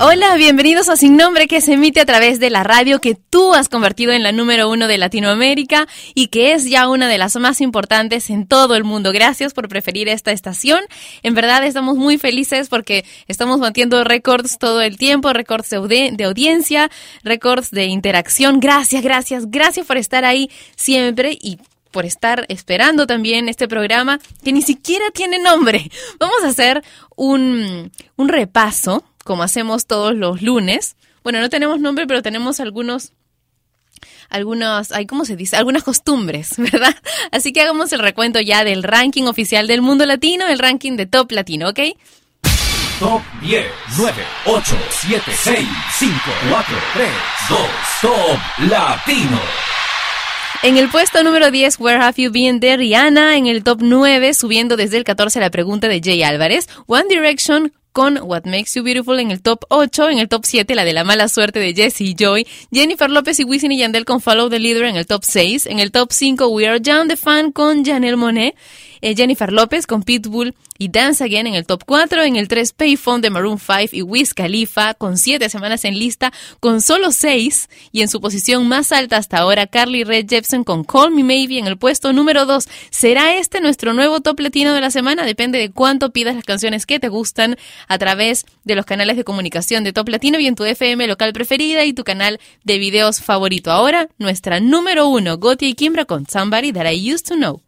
Hola, bienvenidos a Sin Nombre que se emite a través de la radio que tú has convertido en la número uno de Latinoamérica y que es ya una de las más importantes en todo el mundo. Gracias por preferir esta estación. En verdad estamos muy felices porque estamos batiendo récords todo el tiempo, récords de, de audiencia, récords de interacción. Gracias, gracias, gracias por estar ahí siempre y por estar esperando también este programa que ni siquiera tiene nombre. Vamos a hacer un, un repaso como hacemos todos los lunes. Bueno, no tenemos nombre, pero tenemos algunos algunos, hay ¿cómo se dice? Algunas costumbres, ¿verdad? Así que hagamos el recuento ya del ranking oficial del mundo latino, el ranking de top latino, ¿ok? Top 10, 9, 8, 7, 6, 5, 4, 3, 2, Top Latino. En el puesto número 10, Where Have You Been de Rihanna. En el top 9, subiendo desde el 14 la pregunta de Jay Álvarez. One Direction con What Makes You Beautiful en el top 8, en el top 7 la de la mala suerte de Jessie Joy, Jennifer López y Wisin y Yandel con Follow the Leader en el top 6, en el top 5 We Are Young the Fan con Janelle Monet, eh, Jennifer López con Pitbull y Dance Again en el top 4, en el 3 Payphone de Maroon 5 y Wiz Khalifa con 7 semanas en lista con solo 6 y en su posición más alta hasta ahora Carly Red Jepsen con Call Me Maybe en el puesto número 2. ¿Será este nuestro nuevo top latino de la semana? Depende de cuánto pidas las canciones que te gustan a través de los canales de comunicación de Top Latino y en tu FM local preferida y tu canal de videos favorito. Ahora, nuestra número 1, Gotti y Kimbra con Somebody That I Used to Know.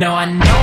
No, I know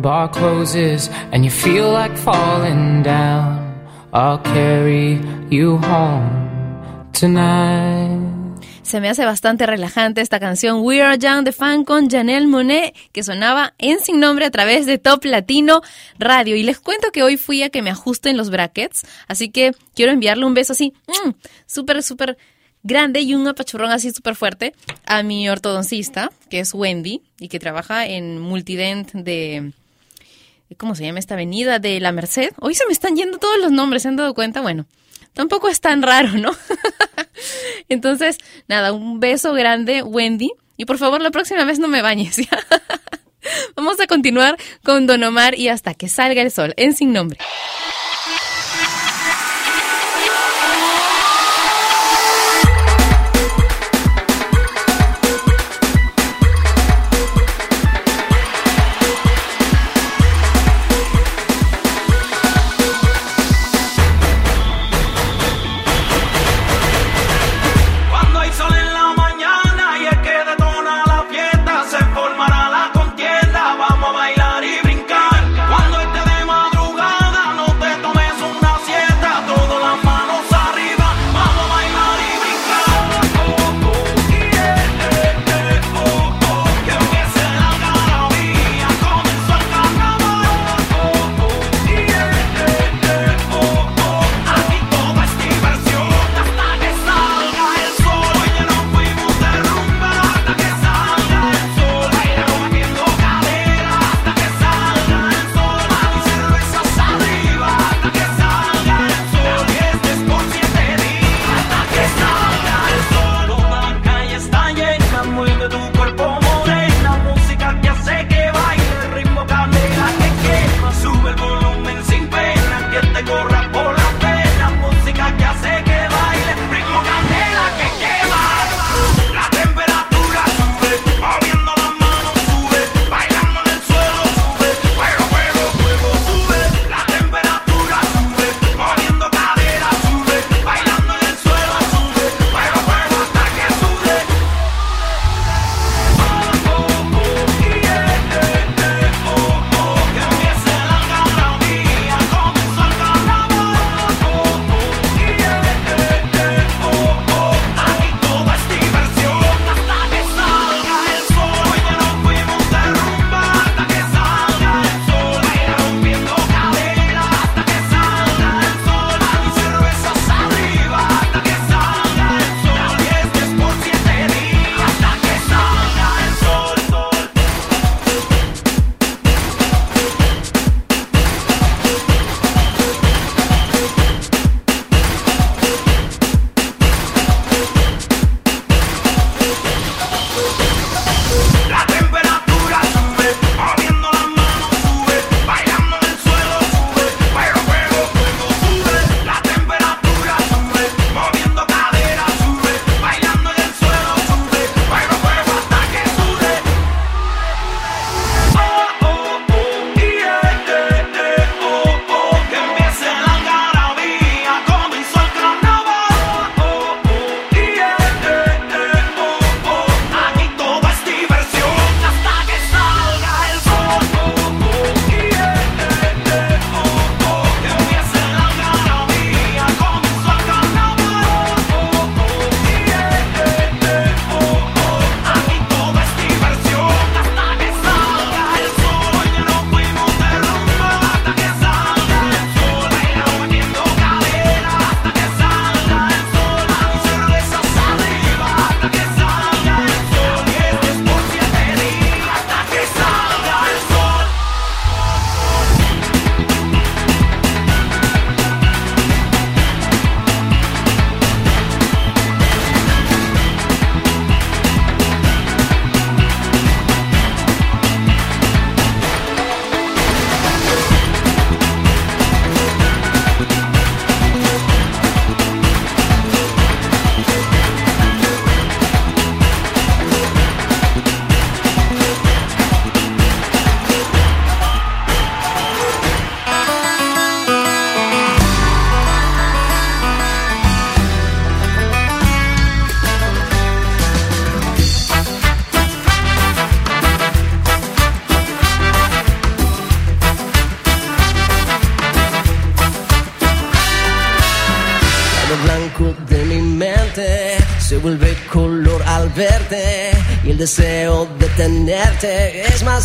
bar closes and you feel like falling down, I'll carry you home tonight. Se me hace bastante relajante esta canción We Are Young de fan con Janelle Monet que sonaba en sin nombre a través de Top Latino Radio. Y les cuento que hoy fui a que me ajusten los brackets, así que quiero enviarle un beso así, mm, súper, súper grande y un apachurrón así súper fuerte a mi ortodoncista, que es Wendy y que trabaja en Multident de... ¿Cómo se llama esta avenida? De La Merced. Hoy se me están yendo todos los nombres, ¿se han dado cuenta? Bueno, tampoco es tan raro, ¿no? Entonces, nada, un beso grande, Wendy. Y por favor, la próxima vez no me bañes. ¿ya? Vamos a continuar con Don Omar y hasta que salga el sol, en sin nombre.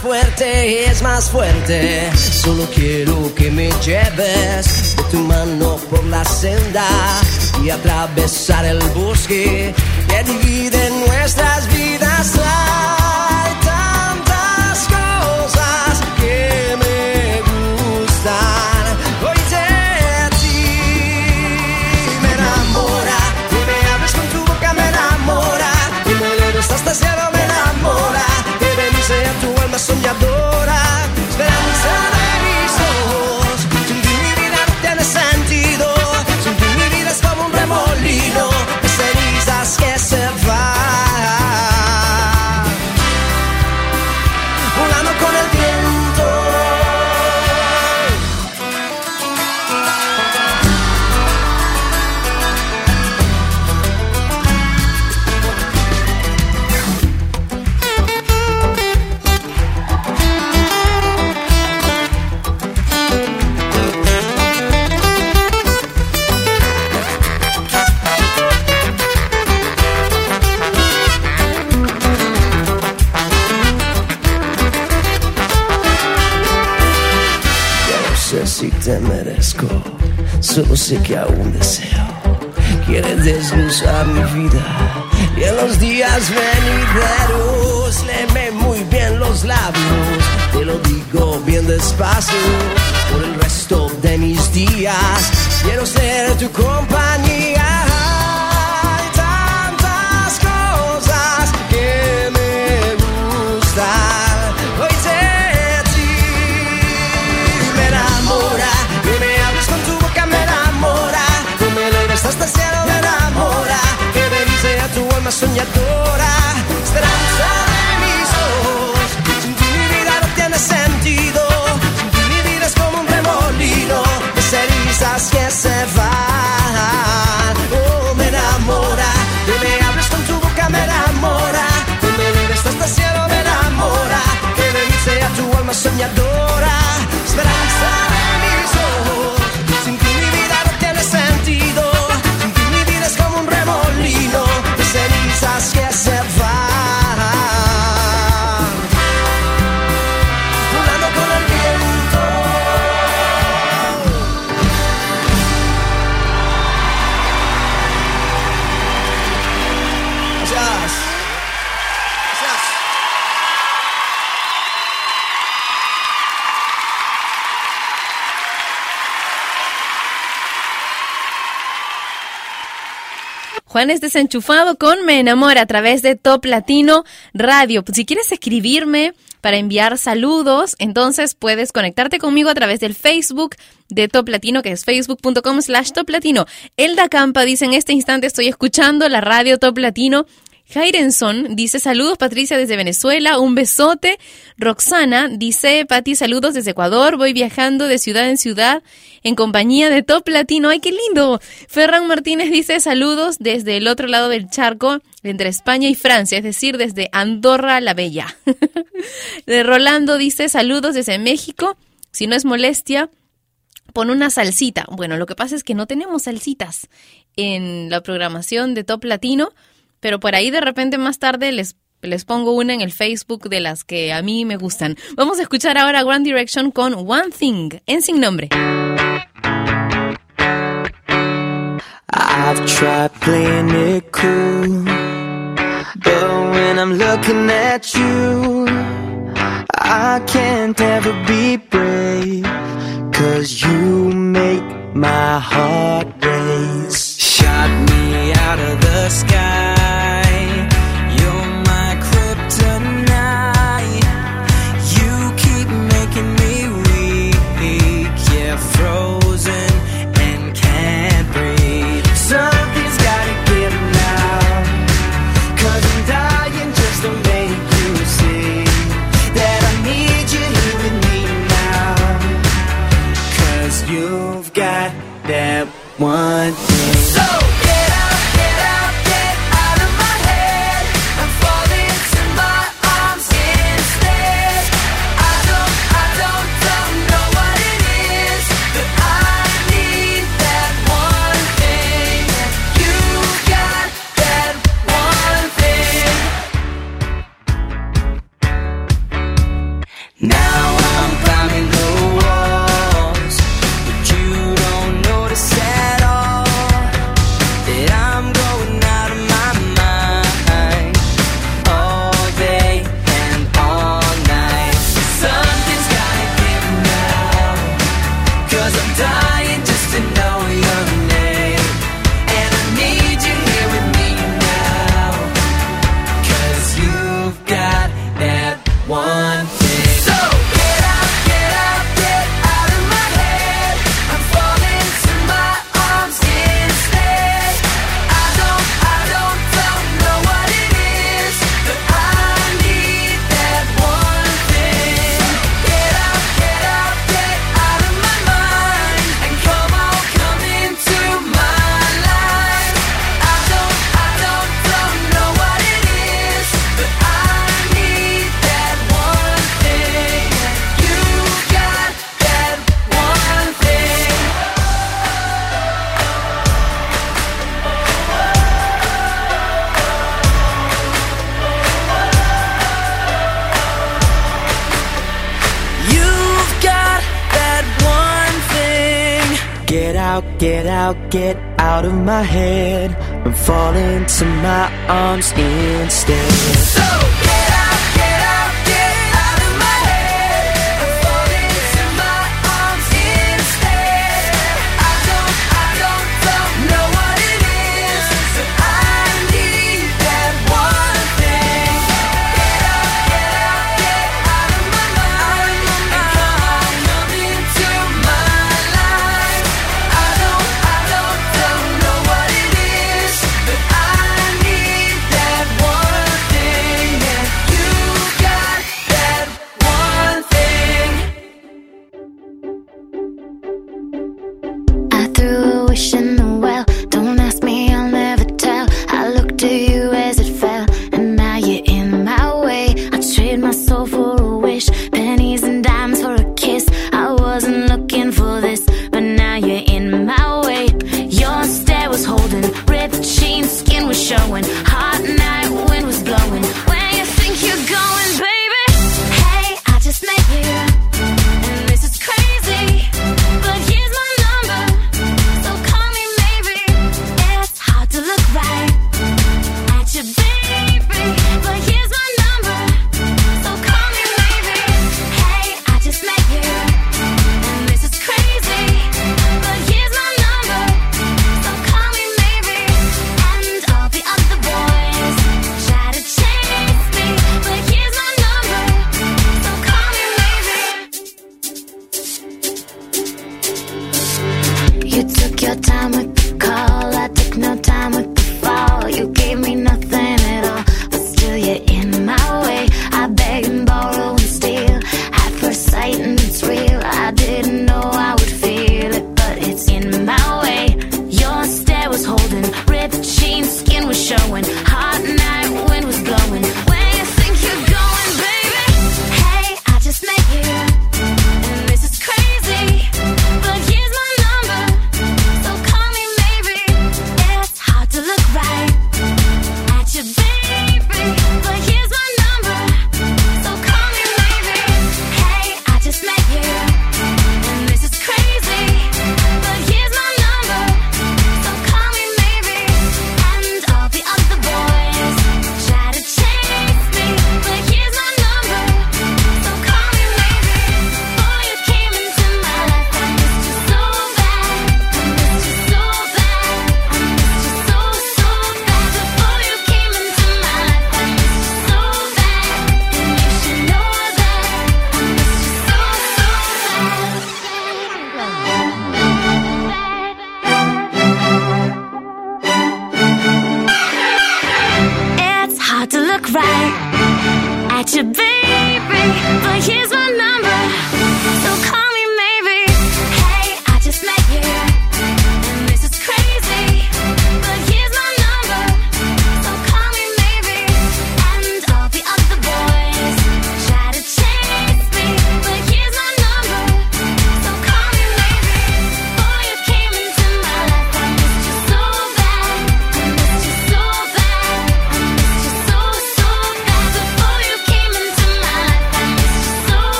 Fuerte, es más fuerte. Solo quiero que me lleves de tu mano por la senda y atravesar Juan es desenchufado con Me Enamora a través de Top Latino Radio. Si quieres escribirme para enviar saludos, entonces puedes conectarte conmigo a través del Facebook de Top Latino, que es facebook.com slash Top Latino. Elda Campa dice, en este instante estoy escuchando la radio Top Latino. Jairenson dice saludos Patricia desde Venezuela, un besote. Roxana dice Pati saludos desde Ecuador, voy viajando de ciudad en ciudad en compañía de Top Latino, ay qué lindo. Ferran Martínez dice saludos desde el otro lado del charco, entre España y Francia, es decir, desde Andorra la Bella. de Rolando dice saludos desde México, si no es molestia. Pon una salsita. Bueno, lo que pasa es que no tenemos salsitas en la programación de Top Latino, pero por ahí de repente más tarde les, les pongo una en el Facebook de las que a mí me gustan. Vamos a escuchar ahora One Direction con One Thing, en sin nombre. I've tried playing it cool, but when I'm looking at you, I can't ever be cause you make my heart me out of the sky,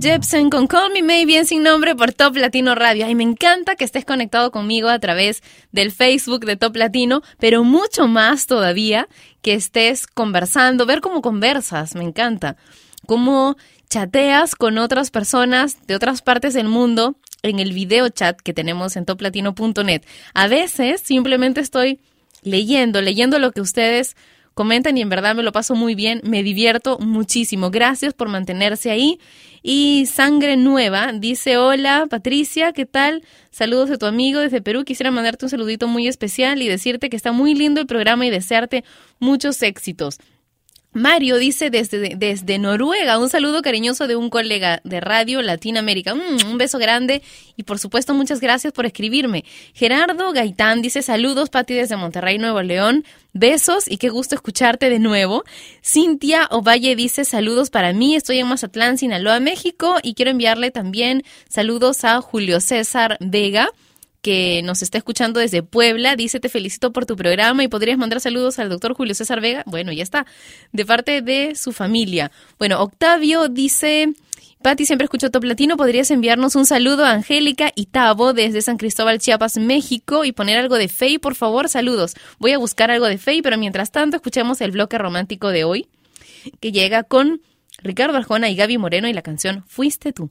Jepsen con Call Me May, bien sin nombre por Top Latino Radio. Y me encanta que estés conectado conmigo a través del Facebook de Top Latino, pero mucho más todavía que estés conversando, ver cómo conversas, me encanta. Cómo chateas con otras personas de otras partes del mundo en el video chat que tenemos en toplatino.net. A veces simplemente estoy leyendo, leyendo lo que ustedes comentan y en verdad me lo paso muy bien, me divierto muchísimo. Gracias por mantenerse ahí. Y Sangre Nueva dice, hola Patricia, ¿qué tal? Saludos de tu amigo desde Perú. Quisiera mandarte un saludito muy especial y decirte que está muy lindo el programa y desearte muchos éxitos. Mario dice desde, desde Noruega, un saludo cariñoso de un colega de Radio Latinoamérica. Mm, un beso grande y por supuesto muchas gracias por escribirme. Gerardo Gaitán dice saludos, Pati, desde Monterrey, Nuevo León. Besos y qué gusto escucharte de nuevo. Cintia Ovalle dice saludos para mí, estoy en Mazatlán, Sinaloa, México y quiero enviarle también saludos a Julio César Vega que nos está escuchando desde Puebla. Dice, te felicito por tu programa y podrías mandar saludos al doctor Julio César Vega. Bueno, ya está, de parte de su familia. Bueno, Octavio dice... Pati, siempre escucho Top Latino. ¿Podrías enviarnos un saludo a Angélica y Tavo desde San Cristóbal, Chiapas, México y poner algo de Fey, por favor? Saludos. Voy a buscar algo de Fey, pero mientras tanto escuchemos el bloque romántico de hoy, que llega con Ricardo Arjona y Gaby Moreno y la canción Fuiste tú.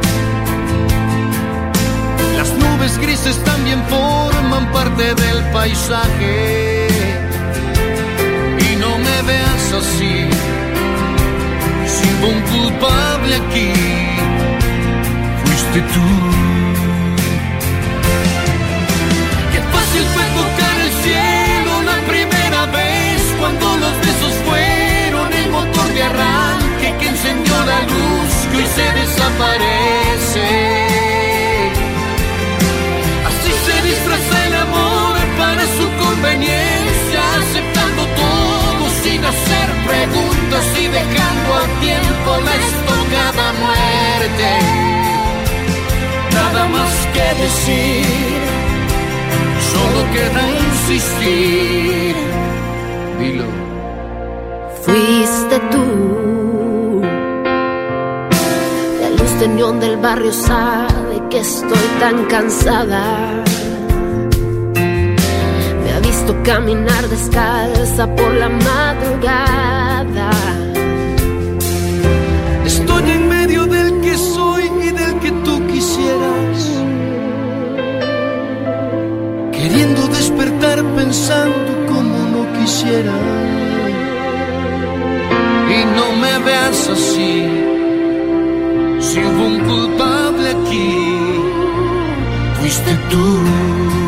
Nubes grises también forman parte del paisaje. Y no me veas así, si hubo un culpable aquí, fuiste tú. Qué fácil fue tocar el cielo la primera vez cuando los besos fueron el motor de arranque que encendió la luz que se desaparece. Conveniencia, aceptando todo sin hacer preguntas y dejando a tiempo la estocada muerte. Nada más que decir, solo queda insistir. Dilo. Fuiste tú. La luz de neón del barrio sabe que estoy tan cansada. Visto caminar descalza por la madrugada. Estoy en medio del que soy y del que tú quisieras. Queriendo despertar pensando como no quisiera. Y no me veas así. Si hubo un culpable aquí, fuiste tú.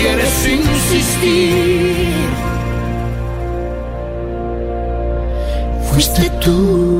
Quieres insistir, fuiste tú.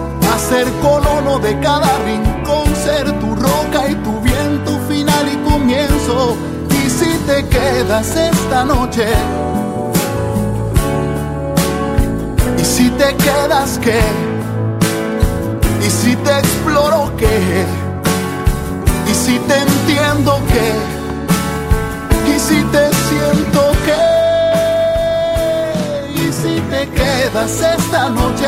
ser colono de cada rincón, ser tu roca y tu viento final y comienzo. Y si te quedas esta noche, y si te quedas qué, y si te exploro qué, y si te entiendo qué, y si te siento qué, y si te quedas esta noche,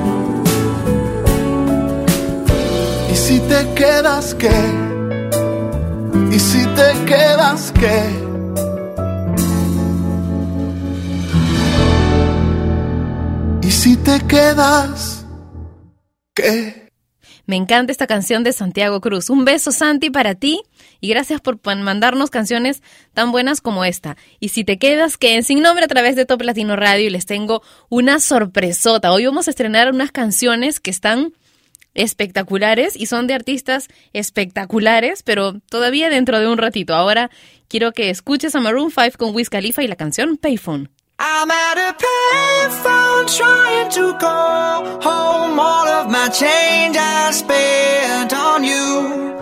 y si te quedas qué, y si te quedas qué. Y si te quedas, ¿qué? Me encanta esta canción de Santiago Cruz. Un beso, Santi, para ti. Y gracias por mandarnos canciones tan buenas como esta. Y si te quedas, que en Sin Nombre a través de Top Latino Radio y les tengo una sorpresota. Hoy vamos a estrenar unas canciones que están espectaculares y son de artistas espectaculares, pero todavía dentro de un ratito. Ahora quiero que escuches a Maroon 5 con Wiz Khalifa y la canción Payphone. I'm at a payphone trying to call home all of my change I spent on you.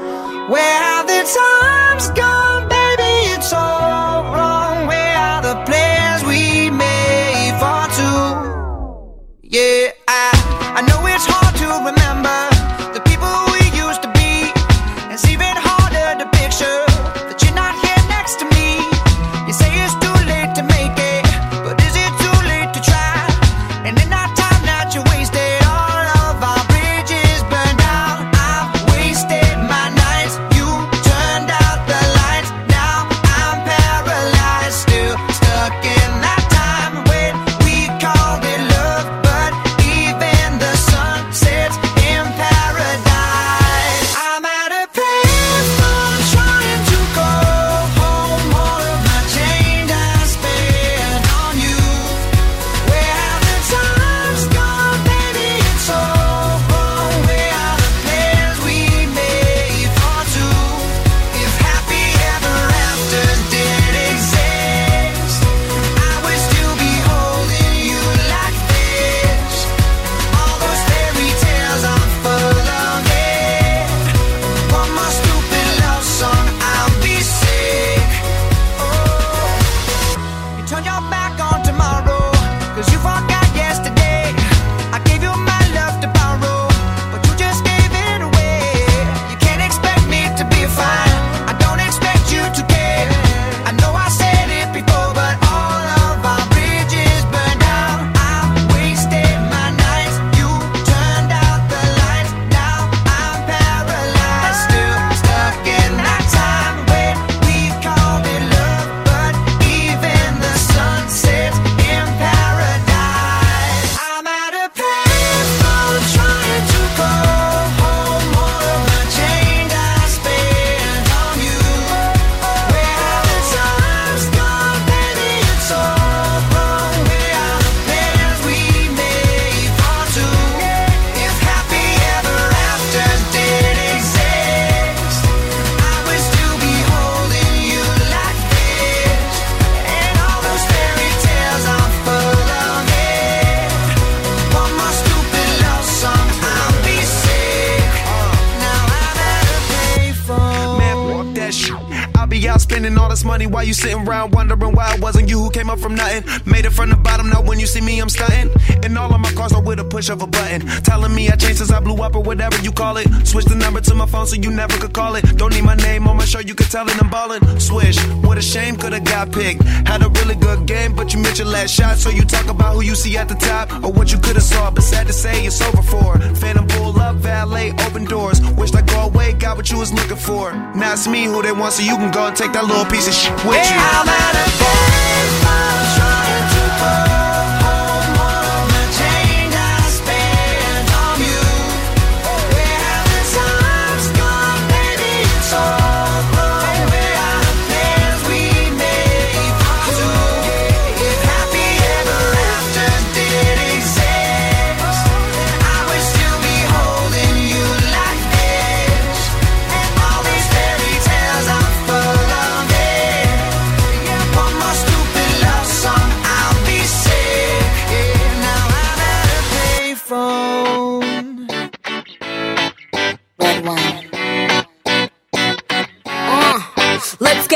Where have the times gone, baby? It's all wrong. Where are the plans we made for two? Yeah, remember spending all this money while you sitting around wondering why it wasn't you who came up from nothing. Made it from the bottom, now when you see me, I'm stunting. And all of my cars are with a push of a button. Telling me I changed since I blew up or whatever you call it. Switch the number to my phone so you never could call it. Don't need my name on my show, you could tell it I'm ballin'. Swish, what a shame, could've got picked. Had a really good game, but you missed your last shot. So you talk about who you see at the top or what you could've saw. But sad to say, it's over for. Phantom pull up, valet, open doors. Wished I go away, got what you was looking for. Now it's me who they want, so you can go and take that little piece of shit with you. I'm at a baseball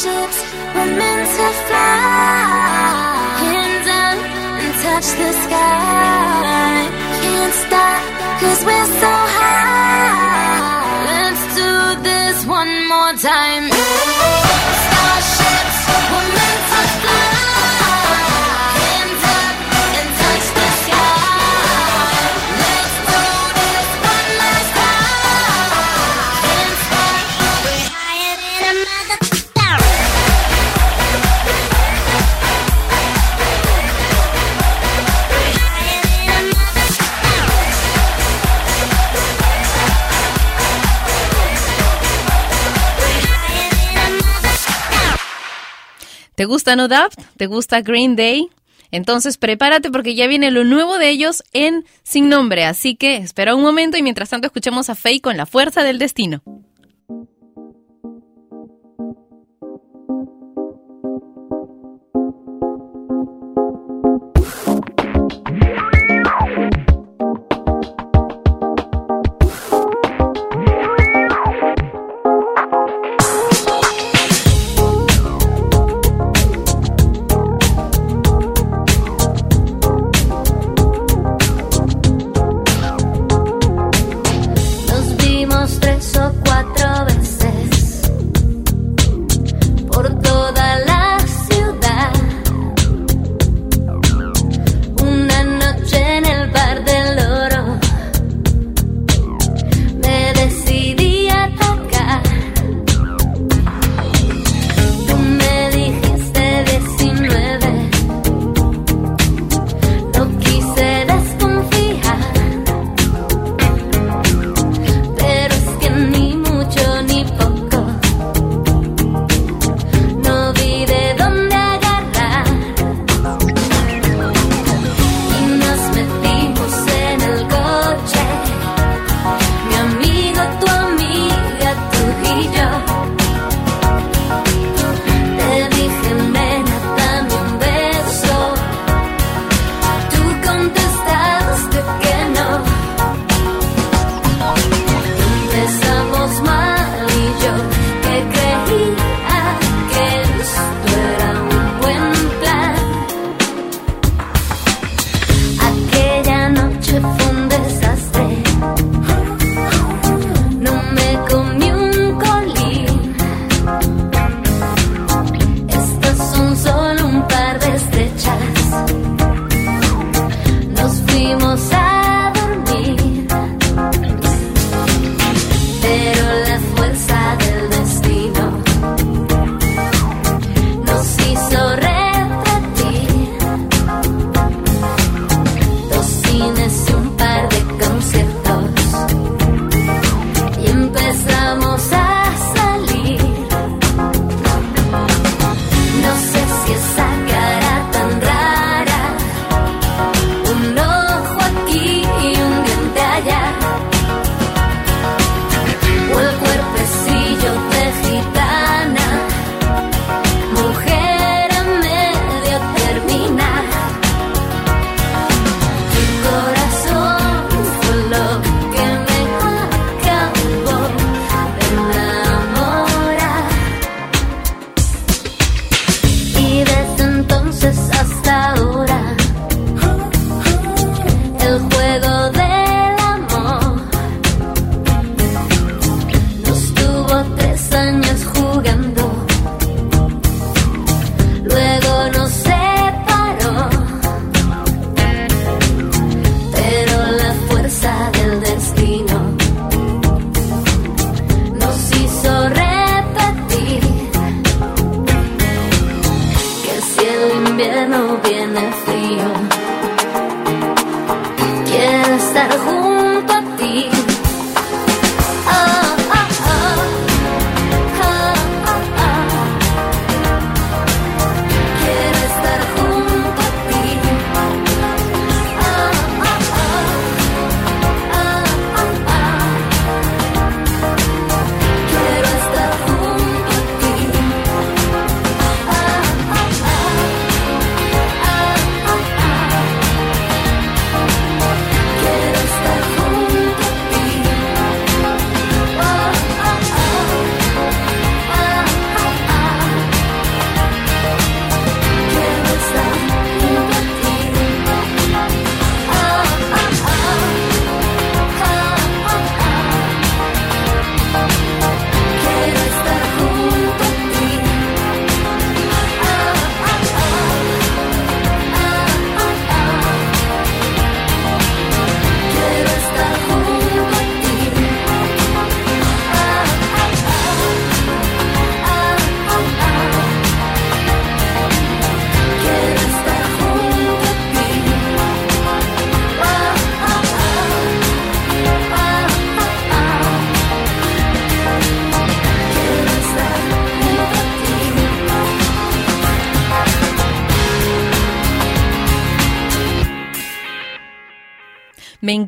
Starships were meant to fly. Hands up and touch the sky. Can't stop, cause we're so high. Let's do this one more time. ¿Te gusta No Doubt? ¿Te gusta Green Day? Entonces prepárate porque ya viene lo nuevo de ellos en Sin Nombre. Así que espera un momento y mientras tanto escuchemos a Faye con La Fuerza del Destino.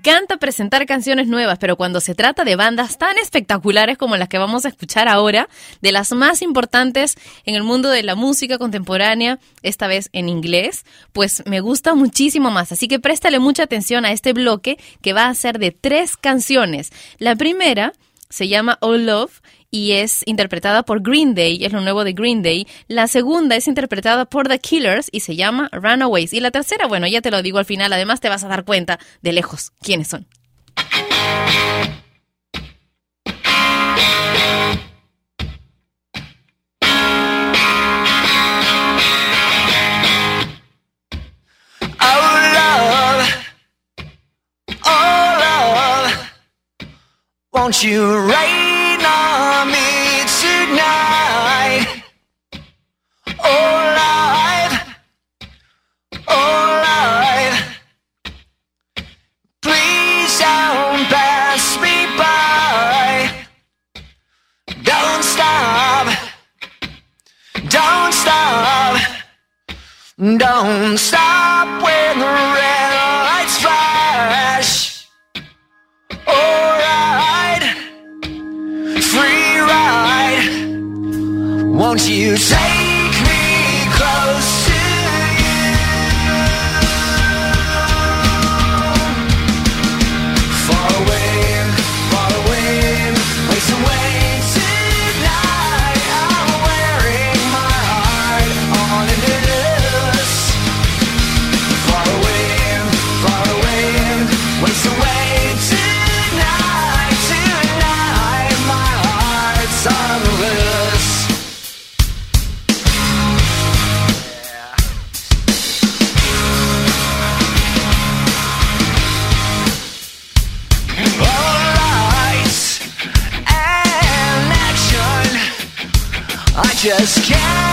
Encanta presentar canciones nuevas, pero cuando se trata de bandas tan espectaculares como las que vamos a escuchar ahora, de las más importantes en el mundo de la música contemporánea, esta vez en inglés, pues me gusta muchísimo más. Así que préstale mucha atención a este bloque que va a ser de tres canciones. La primera se llama All Love y es interpretada por Green Day, es lo nuevo de Green Day. La segunda es interpretada por The Killers y se llama Runaways. Y la tercera, bueno, ya te lo digo al final, además te vas a dar cuenta de lejos quiénes son. Won't you rain on me tonight? Oh life, oh life, please don't pass me by. Don't stop, don't stop. Don't stop when the red Won't you take I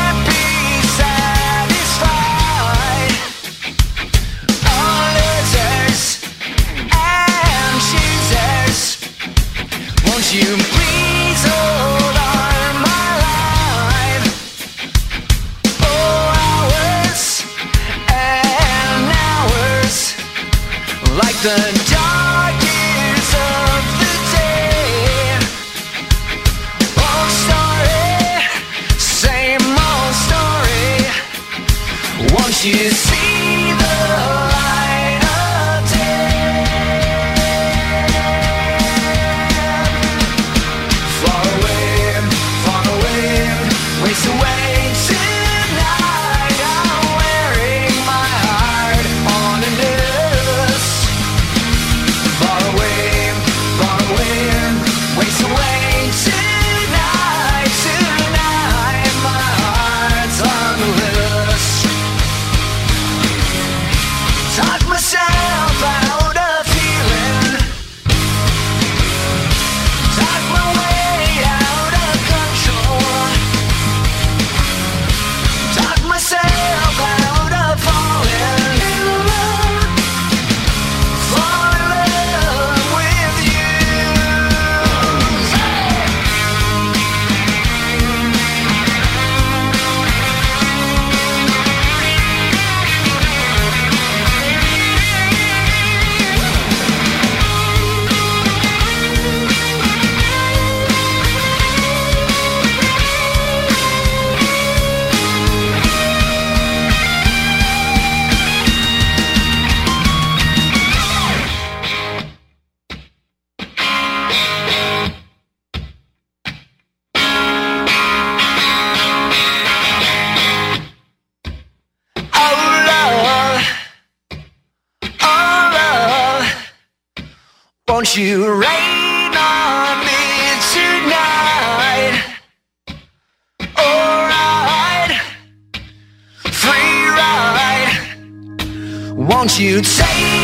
won't you rain on me tonight? Alright, free ride. Won't you take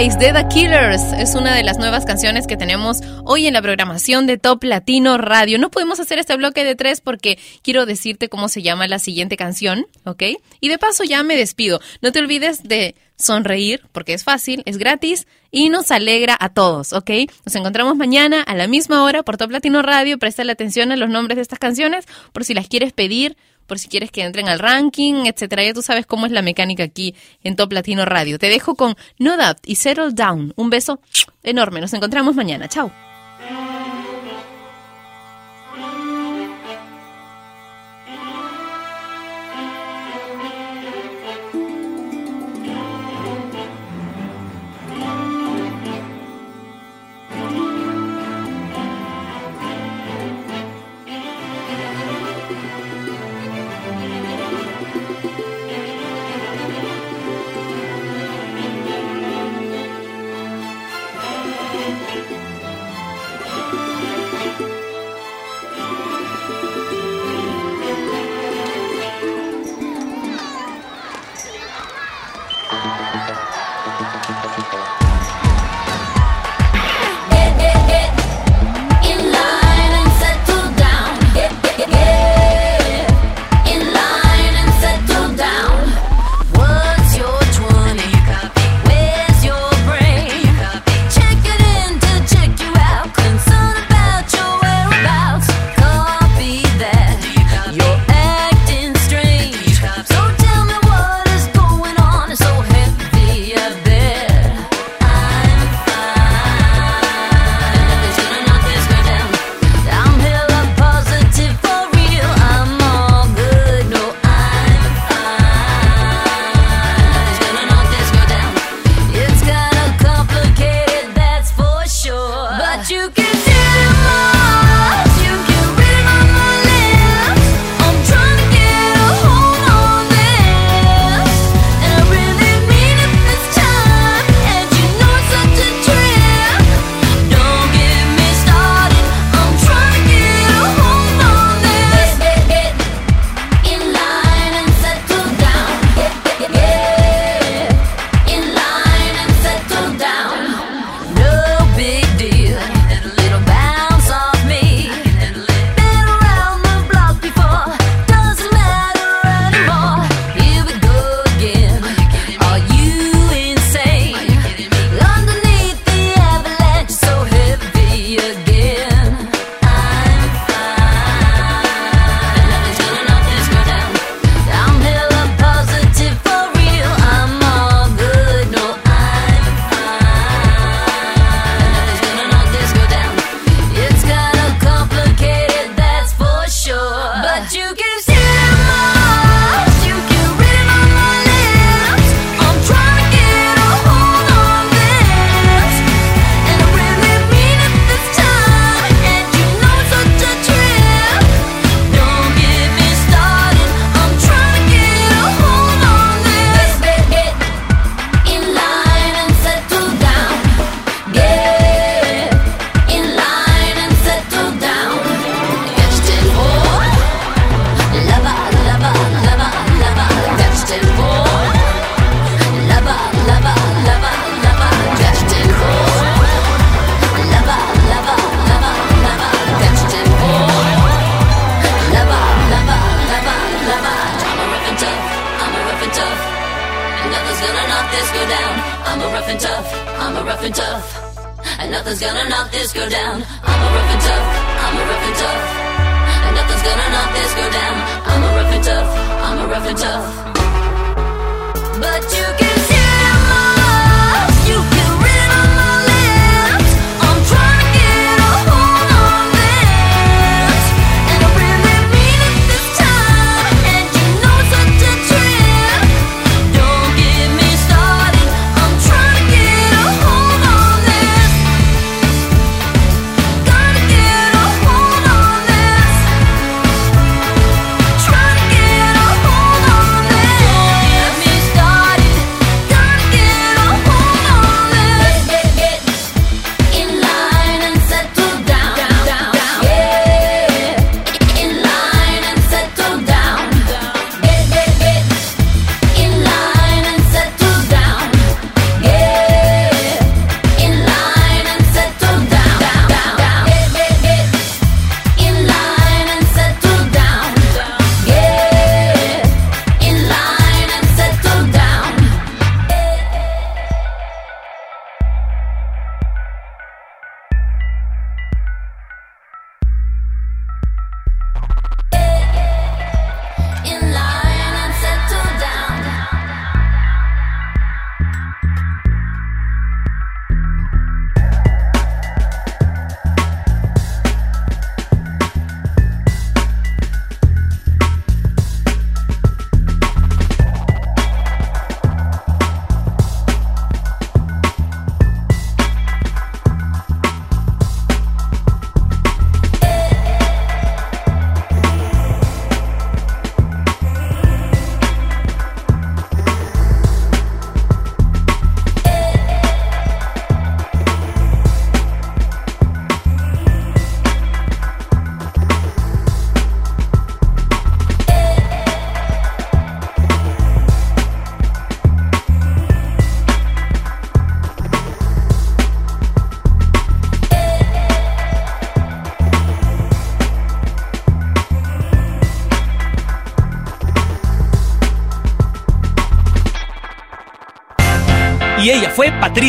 Place The Killers es una de las nuevas canciones que tenemos hoy en la programación de Top Latino Radio. No pudimos hacer este bloque de tres porque quiero decirte cómo se llama la siguiente canción, ¿ok? Y de paso ya me despido. No te olvides de sonreír porque es fácil, es gratis y nos alegra a todos, ¿ok? Nos encontramos mañana a la misma hora por Top Latino Radio. Presta la atención a los nombres de estas canciones por si las quieres pedir por si quieres que entren al ranking, etcétera. Ya tú sabes cómo es la mecánica aquí en Top Latino Radio. Te dejo con No Doubt y Settle Down. Un beso enorme. Nos encontramos mañana. Chao.